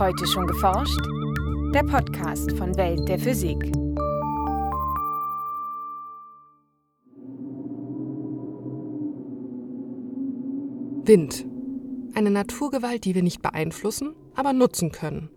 Heute schon geforscht? Der Podcast von Welt der Physik. Wind. Eine Naturgewalt, die wir nicht beeinflussen, aber nutzen können.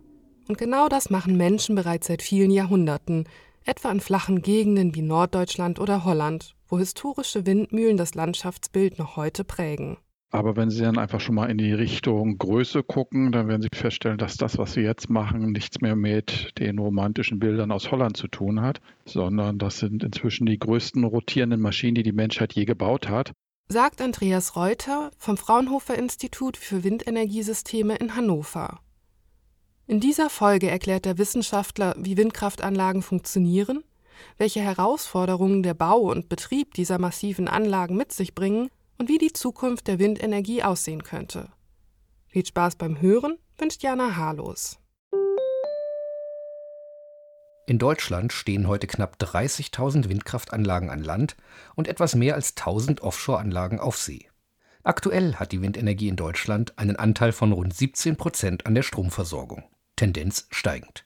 Und genau das machen Menschen bereits seit vielen Jahrhunderten, etwa in flachen Gegenden wie Norddeutschland oder Holland, wo historische Windmühlen das Landschaftsbild noch heute prägen. Aber wenn Sie dann einfach schon mal in die Richtung Größe gucken, dann werden Sie feststellen, dass das, was Sie jetzt machen, nichts mehr mit den romantischen Bildern aus Holland zu tun hat, sondern das sind inzwischen die größten rotierenden Maschinen, die die Menschheit je gebaut hat. Sagt Andreas Reuter vom Fraunhofer Institut für Windenergiesysteme in Hannover. In dieser Folge erklärt der Wissenschaftler, wie Windkraftanlagen funktionieren, welche Herausforderungen der Bau und Betrieb dieser massiven Anlagen mit sich bringen und wie die Zukunft der Windenergie aussehen könnte. Viel Spaß beim Hören wünscht Jana Harlos. In Deutschland stehen heute knapp 30.000 Windkraftanlagen an Land und etwas mehr als 1000 Offshore-Anlagen auf See. Aktuell hat die Windenergie in Deutschland einen Anteil von rund 17 Prozent an der Stromversorgung, Tendenz steigend.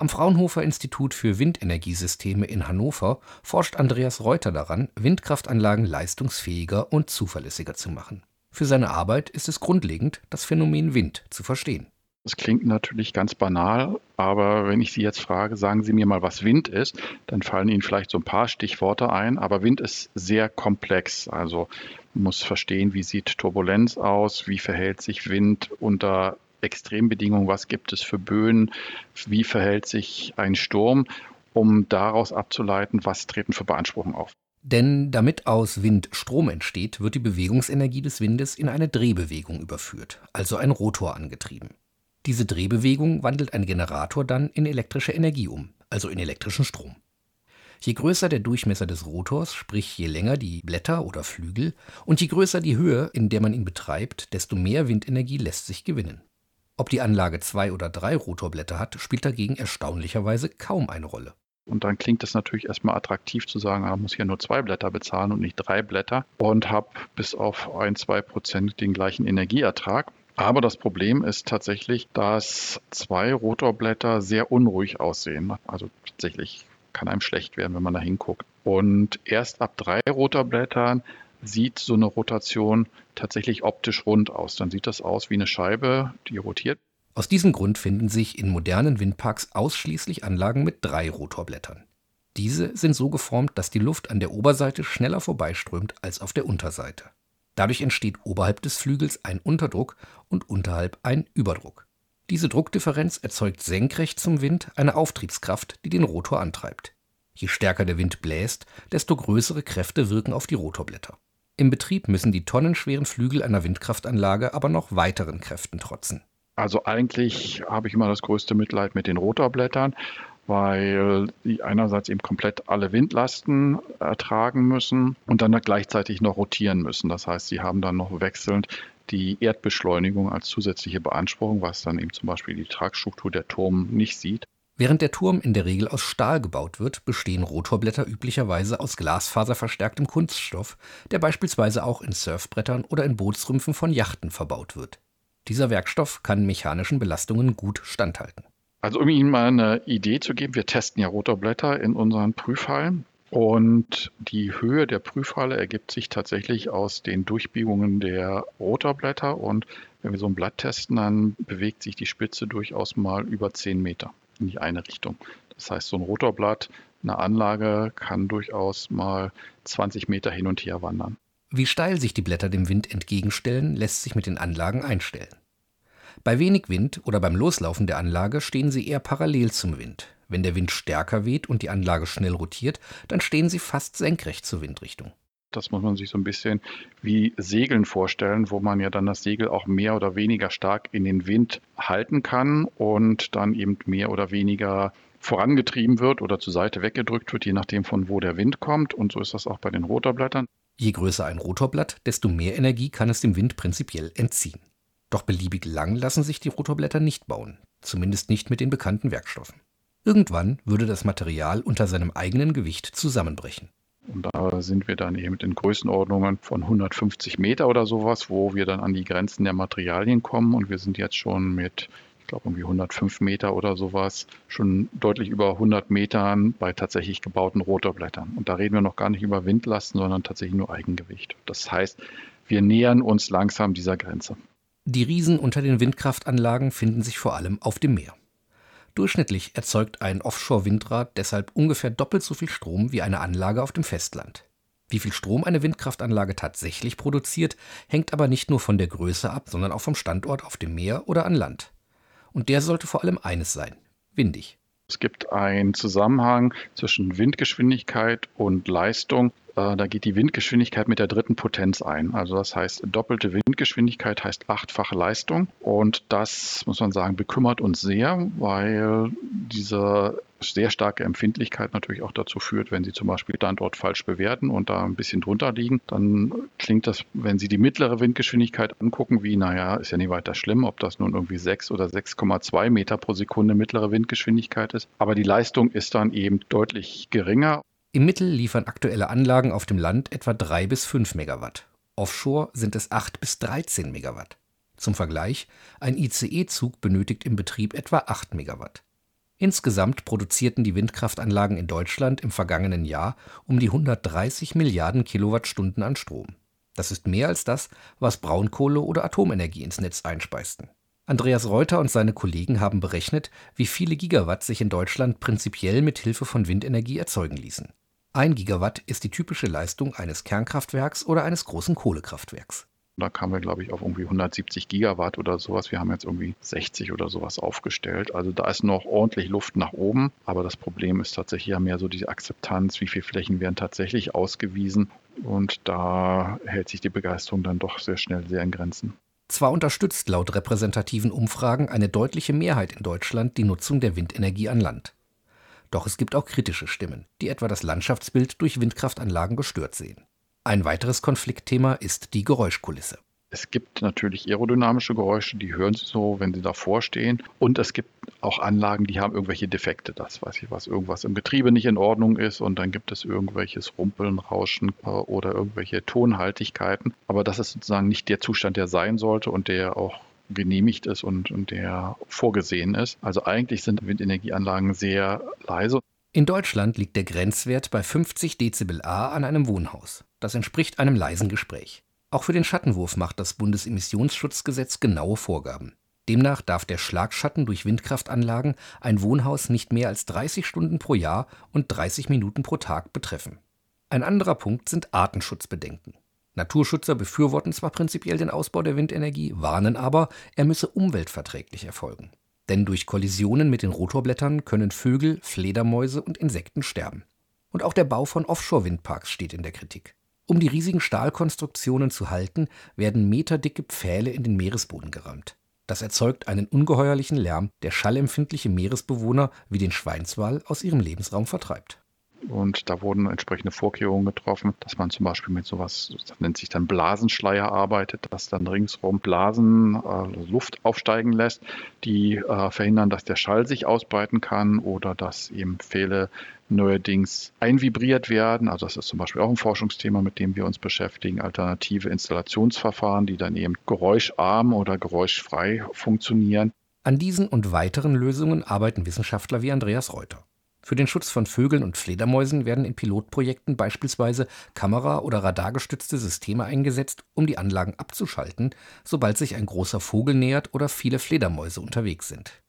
Am Fraunhofer Institut für Windenergiesysteme in Hannover forscht Andreas Reuter daran, Windkraftanlagen leistungsfähiger und zuverlässiger zu machen. Für seine Arbeit ist es grundlegend, das Phänomen Wind zu verstehen. Das klingt natürlich ganz banal, aber wenn ich Sie jetzt frage, sagen Sie mir mal, was Wind ist, dann fallen Ihnen vielleicht so ein paar Stichworte ein. Aber Wind ist sehr komplex. Also man muss verstehen, wie sieht Turbulenz aus, wie verhält sich Wind unter Extrembedingungen, was gibt es für Böen, wie verhält sich ein Sturm, um daraus abzuleiten, was treten für Beanspruchungen auf. Denn damit aus Wind Strom entsteht, wird die Bewegungsenergie des Windes in eine Drehbewegung überführt, also ein Rotor angetrieben. Diese Drehbewegung wandelt ein Generator dann in elektrische Energie um, also in elektrischen Strom. Je größer der Durchmesser des Rotors, sprich je länger die Blätter oder Flügel, und je größer die Höhe, in der man ihn betreibt, desto mehr Windenergie lässt sich gewinnen. Ob die Anlage zwei oder drei Rotorblätter hat, spielt dagegen erstaunlicherweise kaum eine Rolle. Und dann klingt es natürlich erstmal attraktiv zu sagen, man ah, muss hier nur zwei Blätter bezahlen und nicht drei Blätter und habe bis auf ein, zwei Prozent den gleichen Energieertrag. Aber das Problem ist tatsächlich, dass zwei Rotorblätter sehr unruhig aussehen. Also tatsächlich kann einem schlecht werden, wenn man da hinguckt. Und erst ab drei Rotorblättern sieht so eine Rotation tatsächlich optisch rund aus. Dann sieht das aus wie eine Scheibe, die rotiert. Aus diesem Grund finden sich in modernen Windparks ausschließlich Anlagen mit drei Rotorblättern. Diese sind so geformt, dass die Luft an der Oberseite schneller vorbeiströmt als auf der Unterseite. Dadurch entsteht oberhalb des Flügels ein Unterdruck und unterhalb ein Überdruck. Diese Druckdifferenz erzeugt senkrecht zum Wind eine Auftriebskraft, die den Rotor antreibt. Je stärker der Wind bläst, desto größere Kräfte wirken auf die Rotorblätter. Im Betrieb müssen die tonnenschweren Flügel einer Windkraftanlage aber noch weiteren Kräften trotzen. Also eigentlich habe ich immer das größte Mitleid mit den Rotorblättern, weil die einerseits eben komplett alle Windlasten ertragen müssen und dann gleichzeitig noch rotieren müssen. Das heißt, sie haben dann noch wechselnd die Erdbeschleunigung als zusätzliche Beanspruchung, was dann eben zum Beispiel die Tragstruktur der Turm nicht sieht. Während der Turm in der Regel aus Stahl gebaut wird, bestehen Rotorblätter üblicherweise aus glasfaserverstärktem Kunststoff, der beispielsweise auch in Surfbrettern oder in Bootsrümpfen von Yachten verbaut wird. Dieser Werkstoff kann mechanischen Belastungen gut standhalten. Also um Ihnen mal eine Idee zu geben, wir testen ja Rotorblätter in unseren Prüfhallen und die Höhe der Prüfhalle ergibt sich tatsächlich aus den Durchbiegungen der Rotorblätter und wenn wir so ein Blatt testen, dann bewegt sich die Spitze durchaus mal über 10 Meter in die eine Richtung. Das heißt, so ein Rotorblatt, eine Anlage kann durchaus mal 20 Meter hin und her wandern. Wie steil sich die Blätter dem Wind entgegenstellen, lässt sich mit den Anlagen einstellen. Bei wenig Wind oder beim Loslaufen der Anlage stehen sie eher parallel zum Wind. Wenn der Wind stärker weht und die Anlage schnell rotiert, dann stehen sie fast senkrecht zur Windrichtung. Das muss man sich so ein bisschen wie Segeln vorstellen, wo man ja dann das Segel auch mehr oder weniger stark in den Wind halten kann und dann eben mehr oder weniger vorangetrieben wird oder zur Seite weggedrückt wird, je nachdem von wo der Wind kommt. Und so ist das auch bei den Rotorblättern. Je größer ein Rotorblatt, desto mehr Energie kann es dem Wind prinzipiell entziehen. Doch beliebig lang lassen sich die Rotorblätter nicht bauen, zumindest nicht mit den bekannten Werkstoffen. Irgendwann würde das Material unter seinem eigenen Gewicht zusammenbrechen. Und da sind wir dann eben in Größenordnungen von 150 Meter oder sowas, wo wir dann an die Grenzen der Materialien kommen. Und wir sind jetzt schon mit, ich glaube irgendwie 105 Meter oder sowas, schon deutlich über 100 Metern bei tatsächlich gebauten Rotorblättern. Und da reden wir noch gar nicht über Windlasten, sondern tatsächlich nur Eigengewicht. Das heißt, wir nähern uns langsam dieser Grenze. Die Riesen unter den Windkraftanlagen finden sich vor allem auf dem Meer. Durchschnittlich erzeugt ein Offshore-Windrad deshalb ungefähr doppelt so viel Strom wie eine Anlage auf dem Festland. Wie viel Strom eine Windkraftanlage tatsächlich produziert, hängt aber nicht nur von der Größe ab, sondern auch vom Standort auf dem Meer oder an Land. Und der sollte vor allem eines sein, windig. Es gibt einen Zusammenhang zwischen Windgeschwindigkeit und Leistung. Äh, da geht die Windgeschwindigkeit mit der dritten Potenz ein. Also das heißt, doppelte Windgeschwindigkeit heißt achtfache Leistung. Und das, muss man sagen, bekümmert uns sehr, weil diese sehr starke Empfindlichkeit natürlich auch dazu führt, wenn Sie zum Beispiel Standort falsch bewerten und da ein bisschen drunter liegen, dann klingt das, wenn Sie die mittlere Windgeschwindigkeit angucken, wie, naja, ist ja nicht weiter schlimm, ob das nun irgendwie 6 oder 6,2 Meter pro Sekunde mittlere Windgeschwindigkeit ist. Aber die Leistung ist dann eben deutlich geringer. Im Mittel liefern aktuelle Anlagen auf dem Land etwa 3 bis 5 Megawatt. Offshore sind es 8 bis 13 Megawatt. Zum Vergleich, ein ICE-Zug benötigt im Betrieb etwa 8 Megawatt. Insgesamt produzierten die Windkraftanlagen in Deutschland im vergangenen Jahr um die 130 Milliarden Kilowattstunden an Strom. Das ist mehr als das, was Braunkohle oder Atomenergie ins Netz einspeisten. Andreas Reuter und seine Kollegen haben berechnet, wie viele Gigawatt sich in Deutschland prinzipiell mit Hilfe von Windenergie erzeugen ließen. Ein Gigawatt ist die typische Leistung eines Kernkraftwerks oder eines großen Kohlekraftwerks. Da kamen wir, glaube ich, auf irgendwie 170 Gigawatt oder sowas. Wir haben jetzt irgendwie 60 oder sowas aufgestellt. Also da ist noch ordentlich Luft nach oben. Aber das Problem ist tatsächlich ja mehr so die Akzeptanz, wie viele Flächen werden tatsächlich ausgewiesen. Und da hält sich die Begeisterung dann doch sehr schnell sehr in Grenzen. Zwar unterstützt laut repräsentativen Umfragen eine deutliche Mehrheit in Deutschland die Nutzung der Windenergie an Land. Doch es gibt auch kritische Stimmen, die etwa das Landschaftsbild durch Windkraftanlagen gestört sehen. Ein weiteres Konfliktthema ist die Geräuschkulisse. Es gibt natürlich aerodynamische Geräusche, die hören Sie so, wenn Sie davor stehen. Und es gibt auch Anlagen, die haben irgendwelche Defekte. Das weiß ich was, irgendwas im Getriebe nicht in Ordnung ist und dann gibt es irgendwelches Rumpeln, Rauschen äh, oder irgendwelche Tonhaltigkeiten. Aber das ist sozusagen nicht der Zustand, der sein sollte und der auch genehmigt ist und, und der vorgesehen ist. Also eigentlich sind Windenergieanlagen sehr leise. In Deutschland liegt der Grenzwert bei 50 Dezibel A an einem Wohnhaus. Das entspricht einem leisen Gespräch. Auch für den Schattenwurf macht das Bundesemissionsschutzgesetz genaue Vorgaben. Demnach darf der Schlagschatten durch Windkraftanlagen ein Wohnhaus nicht mehr als 30 Stunden pro Jahr und 30 Minuten pro Tag betreffen. Ein anderer Punkt sind Artenschutzbedenken. Naturschützer befürworten zwar prinzipiell den Ausbau der Windenergie, warnen aber, er müsse umweltverträglich erfolgen. Denn durch Kollisionen mit den Rotorblättern können Vögel, Fledermäuse und Insekten sterben. Und auch der Bau von Offshore-Windparks steht in der Kritik. Um die riesigen Stahlkonstruktionen zu halten, werden meterdicke Pfähle in den Meeresboden gerammt. Das erzeugt einen ungeheuerlichen Lärm, der schallempfindliche Meeresbewohner wie den Schweinswal aus ihrem Lebensraum vertreibt. Und da wurden entsprechende Vorkehrungen getroffen, dass man zum Beispiel mit sowas, das nennt sich dann Blasenschleier arbeitet, dass dann ringsherum Blasen äh, Luft aufsteigen lässt, die äh, verhindern, dass der Schall sich ausbreiten kann oder dass eben Pfähle neuerdings einvibriert werden. Also das ist zum Beispiel auch ein Forschungsthema, mit dem wir uns beschäftigen. Alternative Installationsverfahren, die dann eben geräuscharm oder geräuschfrei funktionieren. An diesen und weiteren Lösungen arbeiten Wissenschaftler wie Andreas Reuter. Für den Schutz von Vögeln und Fledermäusen werden in Pilotprojekten beispielsweise kamera- oder radargestützte Systeme eingesetzt, um die Anlagen abzuschalten, sobald sich ein großer Vogel nähert oder viele Fledermäuse unterwegs sind.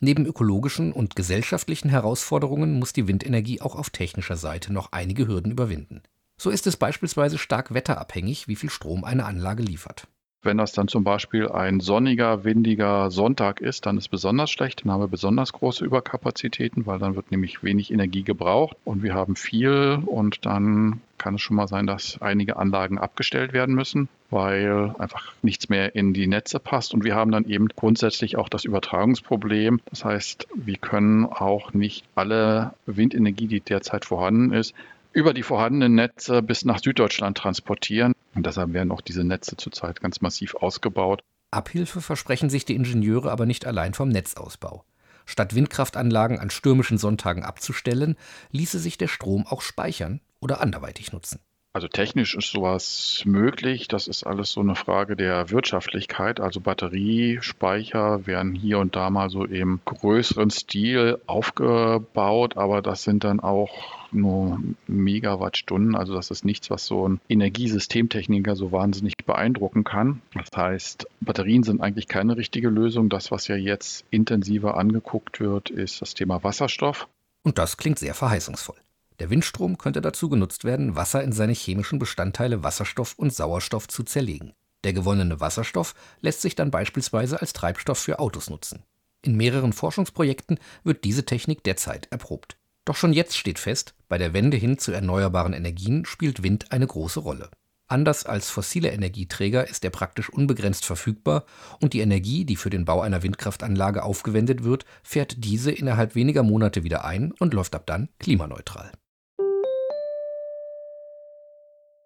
Neben ökologischen und gesellschaftlichen Herausforderungen muss die Windenergie auch auf technischer Seite noch einige Hürden überwinden. So ist es beispielsweise stark wetterabhängig, wie viel Strom eine Anlage liefert. Wenn das dann zum Beispiel ein sonniger, windiger Sonntag ist, dann ist besonders schlecht. Dann haben wir besonders große Überkapazitäten, weil dann wird nämlich wenig Energie gebraucht und wir haben viel und dann kann es schon mal sein, dass einige Anlagen abgestellt werden müssen, weil einfach nichts mehr in die Netze passt. Und wir haben dann eben grundsätzlich auch das Übertragungsproblem. Das heißt, wir können auch nicht alle Windenergie, die derzeit vorhanden ist, über die vorhandenen Netze bis nach Süddeutschland transportieren. Und deshalb werden auch diese Netze zurzeit ganz massiv ausgebaut. Abhilfe versprechen sich die Ingenieure aber nicht allein vom Netzausbau. Statt Windkraftanlagen an stürmischen Sonntagen abzustellen, ließe sich der Strom auch speichern oder anderweitig nutzen. Also technisch ist sowas möglich. Das ist alles so eine Frage der Wirtschaftlichkeit. Also Batteriespeicher werden hier und da mal so im größeren Stil aufgebaut, aber das sind dann auch nur Megawattstunden. Also das ist nichts, was so ein Energiesystemtechniker so wahnsinnig beeindrucken kann. Das heißt, Batterien sind eigentlich keine richtige Lösung. Das, was ja jetzt intensiver angeguckt wird, ist das Thema Wasserstoff. Und das klingt sehr verheißungsvoll. Der Windstrom könnte dazu genutzt werden, Wasser in seine chemischen Bestandteile Wasserstoff und Sauerstoff zu zerlegen. Der gewonnene Wasserstoff lässt sich dann beispielsweise als Treibstoff für Autos nutzen. In mehreren Forschungsprojekten wird diese Technik derzeit erprobt. Doch schon jetzt steht fest, bei der Wende hin zu erneuerbaren Energien spielt Wind eine große Rolle. Anders als fossile Energieträger ist er praktisch unbegrenzt verfügbar und die Energie, die für den Bau einer Windkraftanlage aufgewendet wird, fährt diese innerhalb weniger Monate wieder ein und läuft ab dann klimaneutral.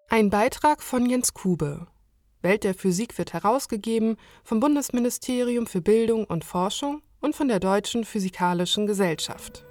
Ein Beitrag von Jens Kube. Welt der Physik wird herausgegeben vom Bundesministerium für Bildung und Forschung und von der Deutschen Physikalischen Gesellschaft.